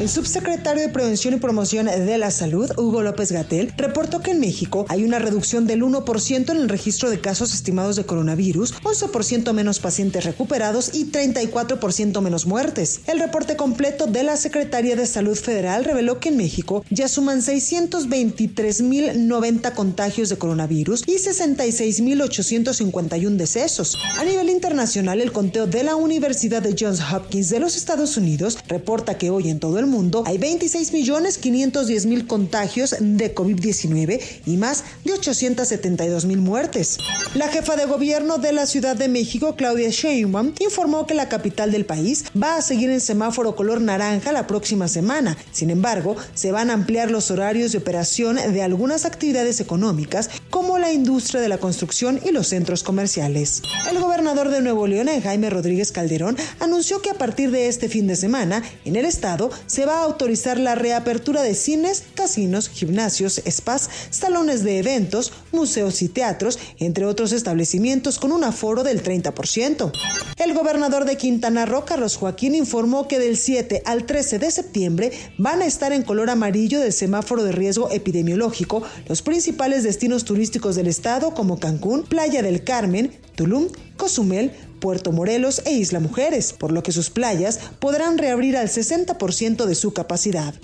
El subsecretario de Prevención y Promoción de la Salud, Hugo López Gatel, reportó que en México hay una reducción del 1% en el registro de casos estimados de coronavirus, 11% menos pacientes recuperados y 34% menos muertes. El reporte completo de la Secretaría de Salud Federal reveló que en México ya suman 623.090 contagios de coronavirus y 66.851 decesos. A nivel internacional, el conteo de la Universidad de Johns Hopkins de los Estados Unidos reporta que hoy en todo el mundo hay 26.510.000 contagios de COVID-19 y más de 872.000 muertes. La jefa de gobierno de la Ciudad de México, Claudia Sheinbaum, informó que la capital del país va a seguir en semáforo color naranja la próxima semana. Sin embargo, se van a ampliar los horarios de operación de algunas actividades económicas como la industria de la construcción y los centros comerciales. El gobernador de Nuevo León, Jaime Rodríguez Calderón, anunció que a partir de este fin de semana, en el estado, se va a autorizar la reapertura de cines, casinos, gimnasios, spas, salones de eventos, museos y teatros, entre otros establecimientos con un aforo del 30%. El gobernador de Quintana Roo, Carlos Joaquín, informó que del 7 al 13 de septiembre van a estar en color amarillo del semáforo de riesgo epidemiológico los principales destinos turísticos del estado como Cancún, Playa del Carmen, Tulum, Cozumel, Puerto Morelos e Isla Mujeres, por lo que sus playas podrán reabrir al 60% de su capacidad.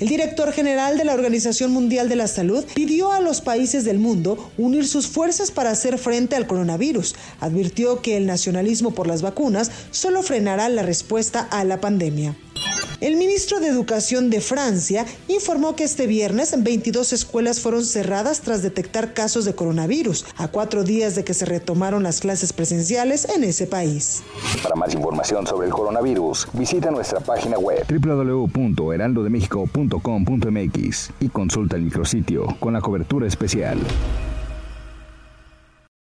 El director general de la Organización Mundial de la Salud pidió a los países del mundo unir sus fuerzas para hacer frente al coronavirus. Advirtió que el nacionalismo por las vacunas solo frenará la respuesta a la pandemia. El ministro de Educación de Francia informó que este viernes 22 escuelas fueron cerradas tras detectar casos de coronavirus, a cuatro días de que se retomaron las clases presenciales en ese país. Para más información sobre el coronavirus, visita nuestra página web www.heraldodemexico.com.mx y consulta el micrositio con la cobertura especial.